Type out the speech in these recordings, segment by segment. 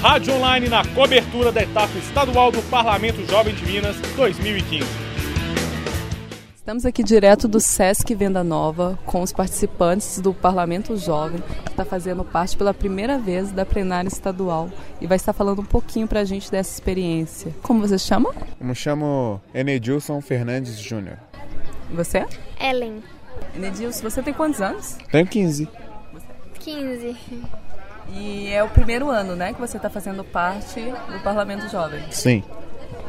Rádio Online na cobertura da etapa estadual do Parlamento Jovem de Minas 2015. Estamos aqui direto do Sesc Venda Nova com os participantes do Parlamento Jovem, que está fazendo parte pela primeira vez da plenária estadual e vai estar falando um pouquinho para a gente dessa experiência. Como você se chama? Eu me chamo Enedilson Fernandes Júnior. E você? Ellen. Enedilson, você tem quantos anos? Tenho 15. 15. E é o primeiro ano, né, que você está fazendo parte do Parlamento Jovem. Sim.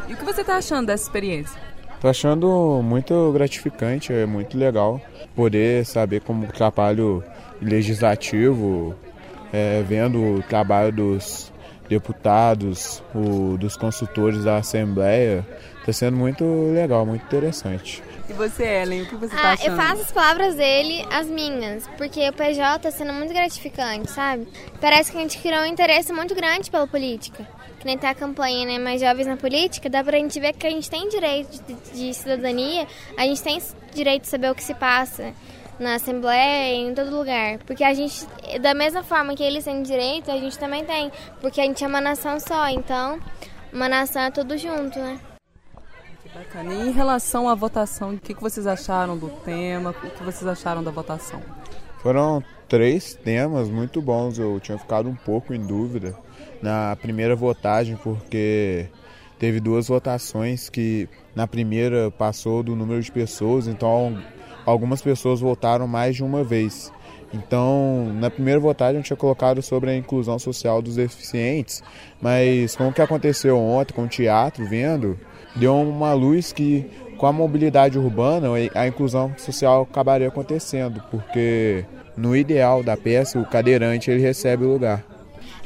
E o que você está achando dessa experiência? Tô achando muito gratificante, é muito legal poder saber como o trabalho legislativo, é, vendo o trabalho dos deputados, o, dos consultores da Assembleia, está sendo muito legal, muito interessante. E você, Ellen, o que você está Ah, achando? eu faço as palavras dele as minhas, porque o PJ tá sendo muito gratificante, sabe? Parece que a gente criou um interesse muito grande pela política. Que nem tá a campanha, né? Mais jovens na política, dá pra gente ver que a gente tem direito de, de cidadania, a gente tem direito de saber o que se passa na Assembleia, em todo lugar. Porque a gente, da mesma forma que eles têm direito, a gente também tem. Porque a gente é uma nação só, então uma nação é tudo junto, né? Bacana. E em relação à votação, o que que vocês acharam do tema? O que vocês acharam da votação? Foram três temas muito bons, eu tinha ficado um pouco em dúvida na primeira votagem, porque teve duas votações que na primeira passou do número de pessoas, então algumas pessoas votaram mais de uma vez. Então, na primeira votagem eu tinha colocado sobre a inclusão social dos deficientes, mas com o que aconteceu ontem com o teatro, vendo, deu uma luz que com a mobilidade urbana a inclusão social acabaria acontecendo, porque no ideal da peça o cadeirante ele recebe o lugar.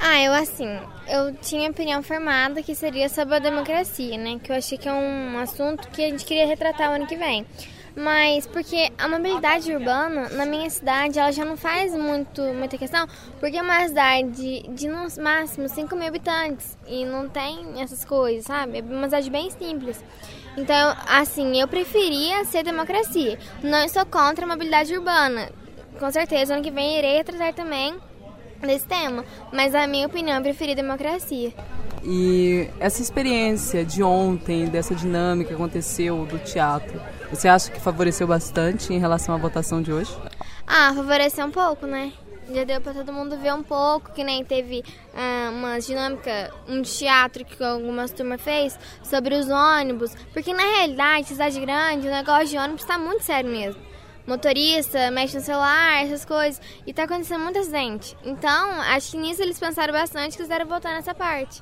Ah, eu assim, eu tinha opinião formada que seria sobre a democracia, né? Que eu achei que é um assunto que a gente queria retratar o ano que vem. Mas porque a mobilidade urbana na minha cidade ela já não faz muito, muita questão, porque é uma cidade de no máximo 5 mil habitantes e não tem essas coisas, sabe? É uma cidade bem simples. Então, assim, eu preferia ser democracia. Não estou contra a mobilidade urbana. Com certeza, ano que vem irei tratar também desse tema, mas a minha opinião, eu preferi democracia. E essa experiência de ontem, dessa dinâmica que aconteceu do teatro, você acha que favoreceu bastante em relação à votação de hoje? Ah, favoreceu um pouco, né? Já deu pra todo mundo ver um pouco, que nem teve ah, uma dinâmica, um teatro que algumas turmas fez sobre os ônibus. Porque na realidade, cidade grande, o negócio de ônibus tá muito sério mesmo. Motorista, mexe no celular, essas coisas. E tá acontecendo muito acidente. Então, acho que nisso eles pensaram bastante e quiseram voltar nessa parte.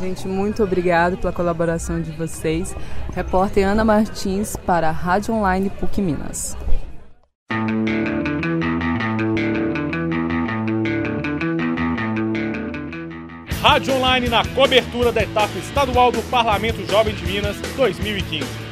Gente, muito obrigado pela colaboração de vocês. Repórter Ana Martins para a Rádio Online PUC Minas. Rádio Online na cobertura da etapa estadual do Parlamento Jovem de Minas 2015.